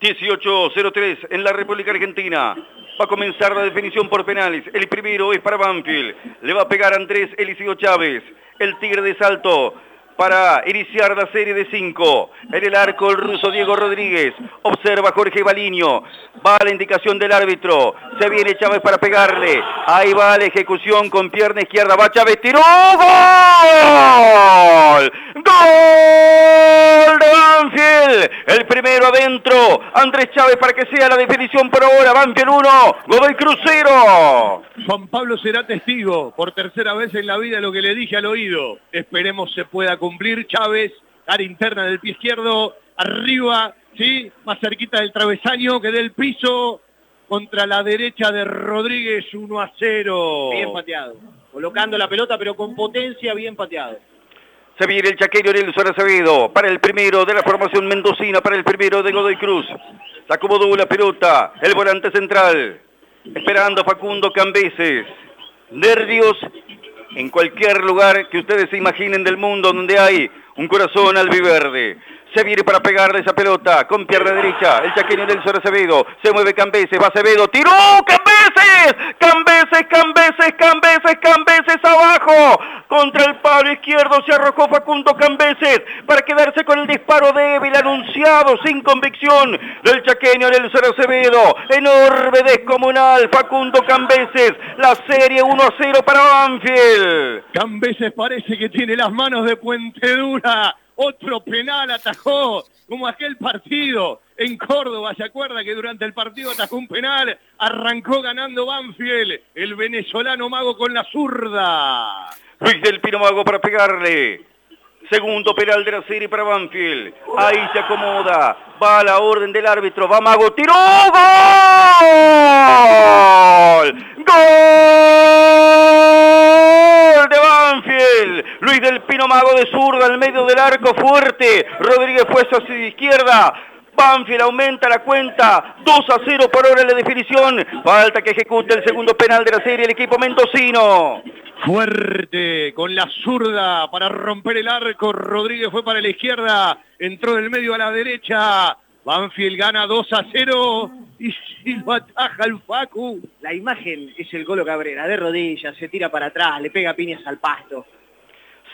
18-03 en la República Argentina. Va a comenzar la definición por penales. El primero es para Banfield. Le va a pegar Andrés Eliseo Chávez. El Tigre de Salto para iniciar la serie de cinco. En el arco el ruso Diego Rodríguez. Observa Jorge Baliño. Va la indicación del árbitro. Se viene Chávez para pegarle. Ahí va la ejecución con pierna izquierda. Va Chávez. Tiró. ¡Gol! ¡Gol de Banfield! El primero Andrés Chávez para que sea la definición por ahora. Banfield 1. Godoy Crucero. Juan Pablo será testigo por tercera vez en la vida lo que le dije al oído. Esperemos se pueda cumplir. Chávez, área interna del pie izquierdo, arriba, ¿sí? Más cerquita del travesaño que del piso. Contra la derecha de Rodríguez, 1 a 0. Bien pateado. Colocando la pelota, pero con potencia, bien pateado. Se viene el chaqueño Nelson Acevedo para el primero de la formación mendocina, para el primero de Godoy Cruz. Se acomodó la pelota, el volante central. Esperando Facundo Cambeses. Nervios en cualquier lugar que ustedes se imaginen del mundo donde hay un corazón albiverde. Se viene para pegarle esa pelota con pierna derecha. El chaqueño Nelson Acevedo. Se mueve Cambeses. Va Acevedo. ¡Tiró! ¡Cambeses! ¡Cambeses! ¡Cambeses! ¡Cambeses! ¡Cambeses abajo! Contra el palo izquierdo se arrojó Facundo Cambeses para quedarse con el disparo débil anunciado sin convicción del chaqueño Nelson Acevedo. Enorme descomunal Facundo Cambeses. La serie 1 a 0 para Banfield. Cambeses parece que tiene las manos de Puente Dura otro penal atajó, como aquel partido en Córdoba, ¿se acuerda que durante el partido atajó un penal? Arrancó ganando Banfield, el venezolano mago con la zurda. Luis del Pino Mago para pegarle. Segundo penal de la serie para Banfield. Ahí se acomoda. Va a la orden del árbitro. Va Mago. ¡Tiró! ¡Gol! Pino Mago de zurda al medio del arco fuerte. Rodríguez fue hacia su izquierda. Banfield aumenta la cuenta, 2 a 0 por hora en la definición. Falta que ejecute el segundo penal de la serie el equipo mendocino. Fuerte, con la zurda para romper el arco. Rodríguez fue para la izquierda, entró del medio a la derecha. Banfield gana 2 a 0 y si lo ataja el Facu. La imagen es el Golo Cabrera, de rodillas, se tira para atrás, le pega piñas al pasto.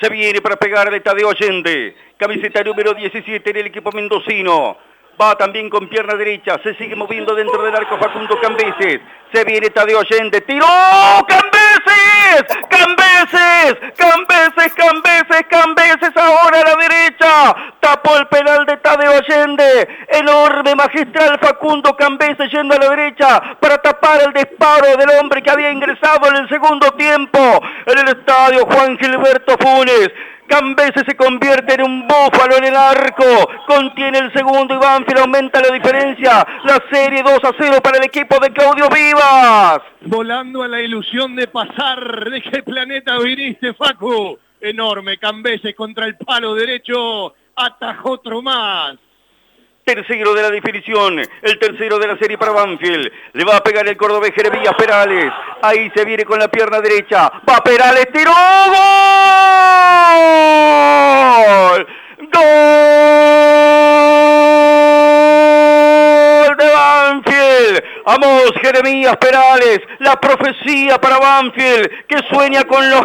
Se viene para pegarle Tadeo Allende, camiseta número 17 en el equipo mendocino. Va también con pierna derecha, se sigue moviendo dentro del arco Facundo Cambeses. Se viene Tadeo Allende, tiró Cambeses, Cambeses, Cambeses, Cambeses, Cambeses, ahora a la derecha. Tapó el penal Allende. Enorme magistral Facundo Cambeses yendo a la derecha para tapar el disparo del hombre que había ingresado en el segundo tiempo en el estadio Juan Gilberto Funes. Cambese se convierte en un búfalo en el arco. Contiene el segundo y Banfield aumenta la diferencia. La serie 2 a 0 para el equipo de Claudio Vivas. Volando a la ilusión de pasar. ¿De qué planeta viniste, Facu? Enorme Cambese contra el palo derecho. Atajó otro más. Tercero de la definición, el tercero de la serie para Banfield. Le va a pegar el cordobés Jeremías Perales. Ahí se viene con la pierna derecha. Va Perales, tiró. ¡Gol! ¡Gol de Banfield! Vamos, Jeremías Perales, la profecía para Banfield, que sueña con los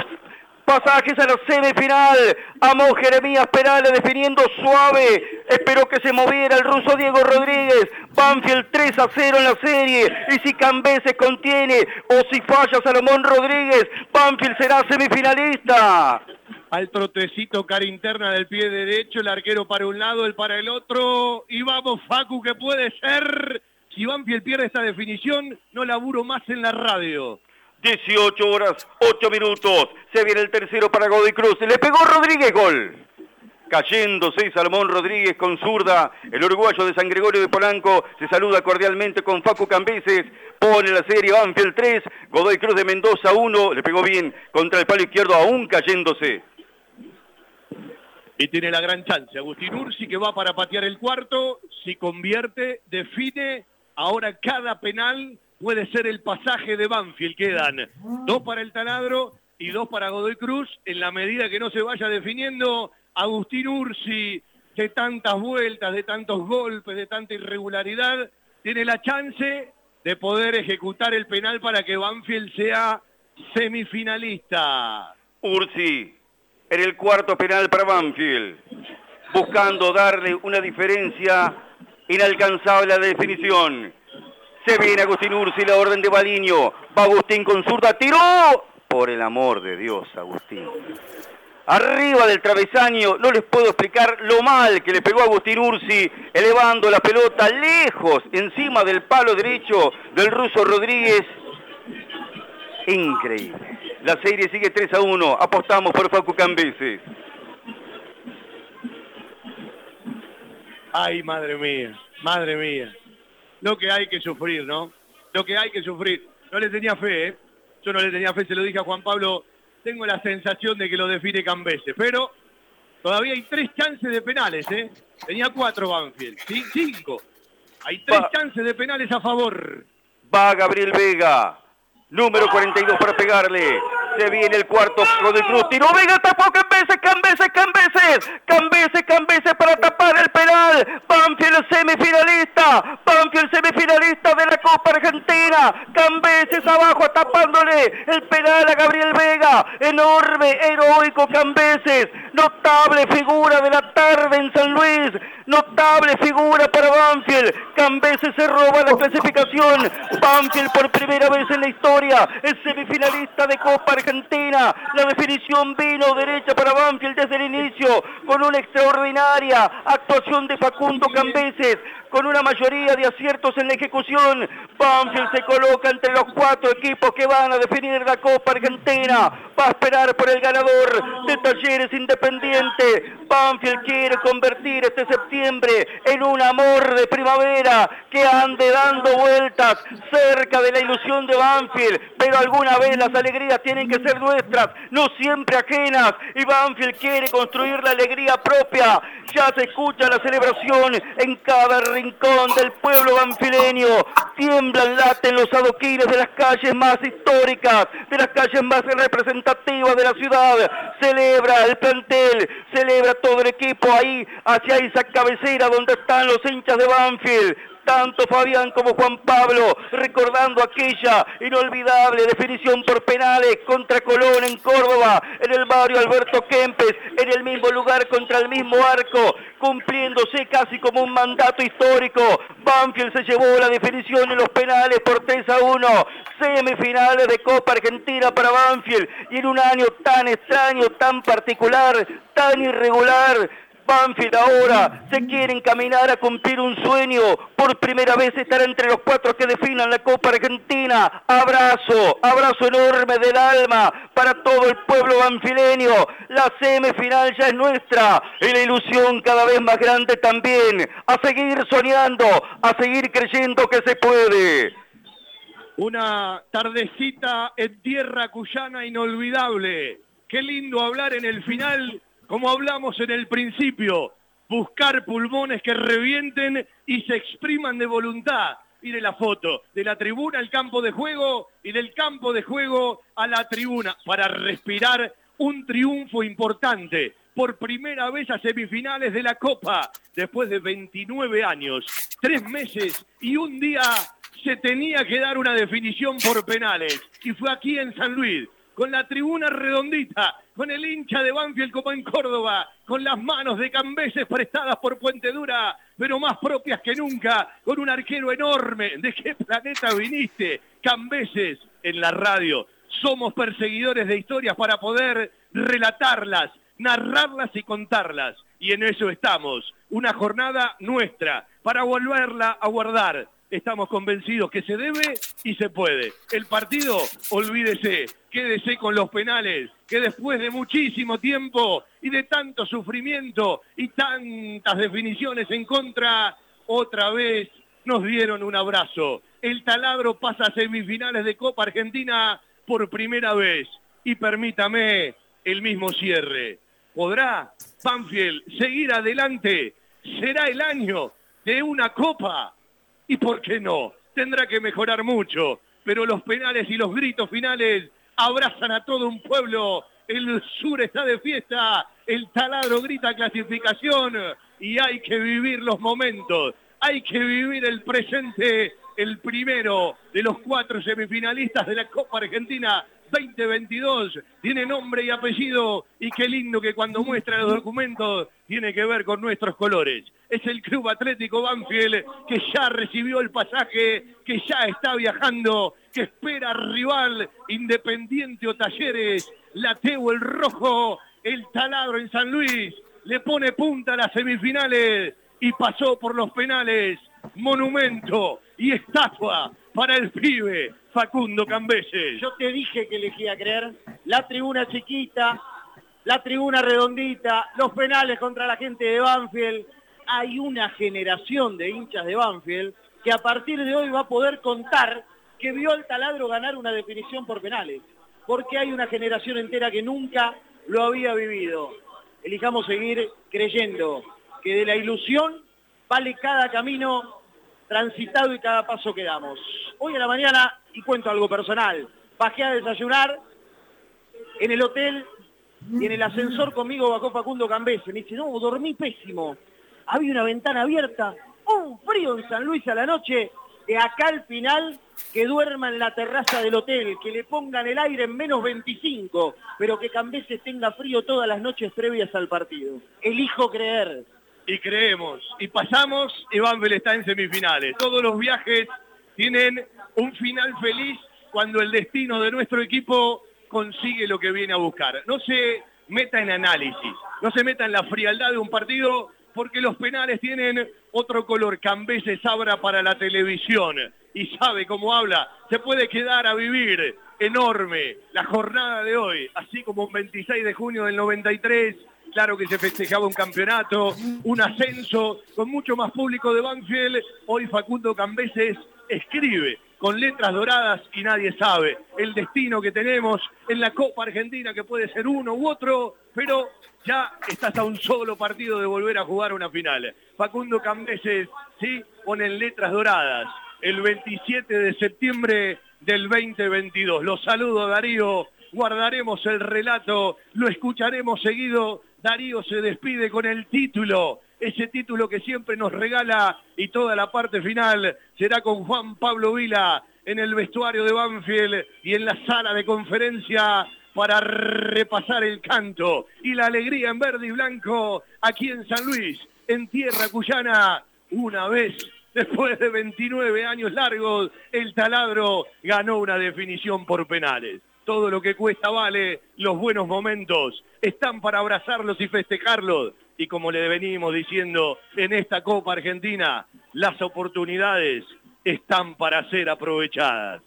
pasajes a la semifinal. Amó Jeremías Perales definiendo suave. Esperó que se moviera el ruso Diego Rodríguez. Banfield 3 a 0 en la serie. Y si Cambé contiene o si falla Salomón Rodríguez, Banfield será semifinalista. Al trotecito cara interna del pie derecho, el arquero para un lado, el para el otro. Y vamos, Facu, que puede ser. Si Banfield pierde esta definición, no laburo más en la radio. 18 horas, 8 minutos. Se viene el tercero para Godoy Cruz. Le pegó Rodríguez, gol. Cayéndose Salomón Rodríguez con zurda. El uruguayo de San Gregorio de Polanco se saluda cordialmente con Facu Cambeses. Pone la serie Banfield 3. Godoy Cruz de Mendoza 1. Le pegó bien contra el palo izquierdo, aún cayéndose. Y tiene la gran chance. Agustín Ursi que va para patear el cuarto. Si convierte, define. Ahora cada penal puede ser el pasaje de Banfield. Quedan dos para el taladro y dos para Godoy Cruz. En la medida que no se vaya definiendo, Agustín Ursi de tantas vueltas, de tantos golpes, de tanta irregularidad, tiene la chance de poder ejecutar el penal para que Banfield sea semifinalista. Ursi, en el cuarto penal para Banfield, buscando darle una diferencia inalcanzable a la definición. Se viene Agustín Ursi, la orden de Baliño. Va Agustín con zurda, tiró. Por el amor de Dios, Agustín. Arriba del travesaño, no les puedo explicar lo mal que le pegó Agustín Ursi, elevando la pelota lejos, encima del palo derecho del ruso Rodríguez. Increíble. La serie sigue 3 a 1. Apostamos por Facu Cambeses. Ay, madre mía, madre mía. Lo que hay que sufrir, ¿no? Lo que hay que sufrir. No le tenía fe, ¿eh? Yo no le tenía fe, se lo dije a Juan Pablo. Tengo la sensación de que lo define Cambeses, pero todavía hay tres chances de penales, ¿eh? Tenía cuatro Banfield, ¿sí? Cinco. Hay tres chances de penales a favor. Va Gabriel Vega, número 42 para pegarle. Se viene el cuarto de Cruz. Tiro Vega, tapó Cambeses, Cambeses, Cambeses. Cambeses, Cambeses para tapar el penal. Banfield semifinalista. Banfield semifinalista de la Copa Argentina. Cambeses abajo tapándole el penal a Gabriel Vega. Enorme, heroico Cambeses. Notable figura de la tarde en San Luis. Notable figura para Banfield. Cambeses se roba la clasificación. Banfield por primera vez en la historia es semifinalista de Copa Argentina. Argentina. La definición vino derecha para Banfield desde el inicio, con una extraordinaria actuación de Facundo Cambeses, con una mayoría de aciertos en la ejecución. Banfield se coloca entre los cuatro equipos que van a definir la Copa Argentina. Va a esperar por el ganador de Talleres Independiente. Banfield quiere convertir este septiembre en un amor de primavera que ande dando vueltas cerca de la ilusión de Banfield, pero alguna vez las alegrías tienen que ser nuestras, no siempre ajenas. Y Banfield quiere construir la alegría propia. Ya se escucha la celebración en cada rincón del pueblo banfileño. Tiemblan, laten los adoquines de las calles más históricas, de las calles más representativas de la ciudad. Celebra el plantel, celebra todo el equipo ahí, hacia esa cabecera donde están los hinchas de Banfield tanto Fabián como Juan Pablo, recordando aquella inolvidable definición por penales contra Colón en Córdoba, en el barrio Alberto Kempes, en el mismo lugar contra el mismo arco, cumpliéndose casi como un mandato histórico. Banfield se llevó la definición en los penales por 3 a 1, semifinales de Copa Argentina para Banfield, y en un año tan extraño, tan particular, tan irregular, Banfield ahora se quiere encaminar a cumplir un sueño. Por primera vez estar entre los cuatro que definan la Copa Argentina. Abrazo, abrazo enorme del alma para todo el pueblo banfileño. La semifinal ya es nuestra y la ilusión cada vez más grande también. A seguir soñando, a seguir creyendo que se puede. Una tardecita en tierra cuyana inolvidable. Qué lindo hablar en el final como hablamos en el principio, buscar pulmones que revienten y se expriman de voluntad. Mire la foto, de la tribuna al campo de juego y del campo de juego a la tribuna, para respirar un triunfo importante. Por primera vez a semifinales de la Copa, después de 29 años, tres meses y un día se tenía que dar una definición por penales. Y fue aquí en San Luis, con la tribuna redondita, con el hincha de Banfield como en Córdoba, con las manos de Cambeses prestadas por Puente Dura, pero más propias que nunca, con un arquero enorme. ¿De qué planeta viniste? Cambeses en la radio. Somos perseguidores de historias para poder relatarlas, narrarlas y contarlas. Y en eso estamos. Una jornada nuestra para volverla a guardar estamos convencidos que se debe y se puede. El partido, olvídese, quédese con los penales, que después de muchísimo tiempo y de tanto sufrimiento y tantas definiciones en contra, otra vez nos dieron un abrazo. El taladro pasa a semifinales de Copa Argentina por primera vez. Y permítame el mismo cierre. ¿Podrá Banfield seguir adelante? ¿Será el año de una copa? ¿Y por qué no? Tendrá que mejorar mucho, pero los penales y los gritos finales abrazan a todo un pueblo. El sur está de fiesta, el taladro grita clasificación y hay que vivir los momentos, hay que vivir el presente, el primero de los cuatro semifinalistas de la Copa Argentina 2022, tiene nombre y apellido y qué lindo que cuando muestra los documentos tiene que ver con nuestros colores. Es el Club Atlético Banfield que ya recibió el pasaje, que ya está viajando, que espera rival Independiente o Talleres, Lateo el Rojo, el Taladro en San Luis, le pone punta a las semifinales y pasó por los penales. Monumento y estatua para el pibe Facundo Cambeses. Yo te dije que elegía creer. La tribuna chiquita, la tribuna redondita, los penales contra la gente de Banfield. Hay una generación de hinchas de Banfield que a partir de hoy va a poder contar que vio al taladro ganar una definición por penales. Porque hay una generación entera que nunca lo había vivido. Elijamos seguir creyendo que de la ilusión vale cada camino transitado y cada paso que damos. Hoy a la mañana, y cuento algo personal, bajé a desayunar en el hotel y en el ascensor conmigo bajó Facundo Cambese. Me dice, no, dormí pésimo. Había una ventana abierta, un frío en San Luis a la noche, de acá al final que duerma en la terraza del hotel, que le pongan el aire en menos 25, pero que Cambeses tenga frío todas las noches previas al partido. Elijo creer. Y creemos, y pasamos, y Banfield está en semifinales. Todos los viajes tienen un final feliz cuando el destino de nuestro equipo consigue lo que viene a buscar. No se meta en análisis, no se meta en la frialdad de un partido porque los penales tienen otro color. Cambeses abra para la televisión y sabe cómo habla. Se puede quedar a vivir enorme la jornada de hoy, así como un 26 de junio del 93. Claro que se festejaba un campeonato, un ascenso con mucho más público de Banfield. Hoy Facundo Cambeses escribe con letras doradas y nadie sabe el destino que tenemos en la Copa Argentina, que puede ser uno u otro, pero ya estás a un solo partido de volver a jugar una final. Facundo Cambeses, sí, ponen letras doradas el 27 de septiembre del 2022. Los saludo Darío, guardaremos el relato, lo escucharemos seguido. Darío se despide con el título ese título que siempre nos regala y toda la parte final será con Juan Pablo Vila en el vestuario de Banfield y en la sala de conferencia para repasar el canto y la alegría en verde y blanco aquí en San Luis, en tierra cuyana, una vez después de 29 años largos, el taladro ganó una definición por penales. Todo lo que cuesta vale, los buenos momentos están para abrazarlos y festejarlos y como le venimos diciendo en esta Copa Argentina, las oportunidades están para ser aprovechadas.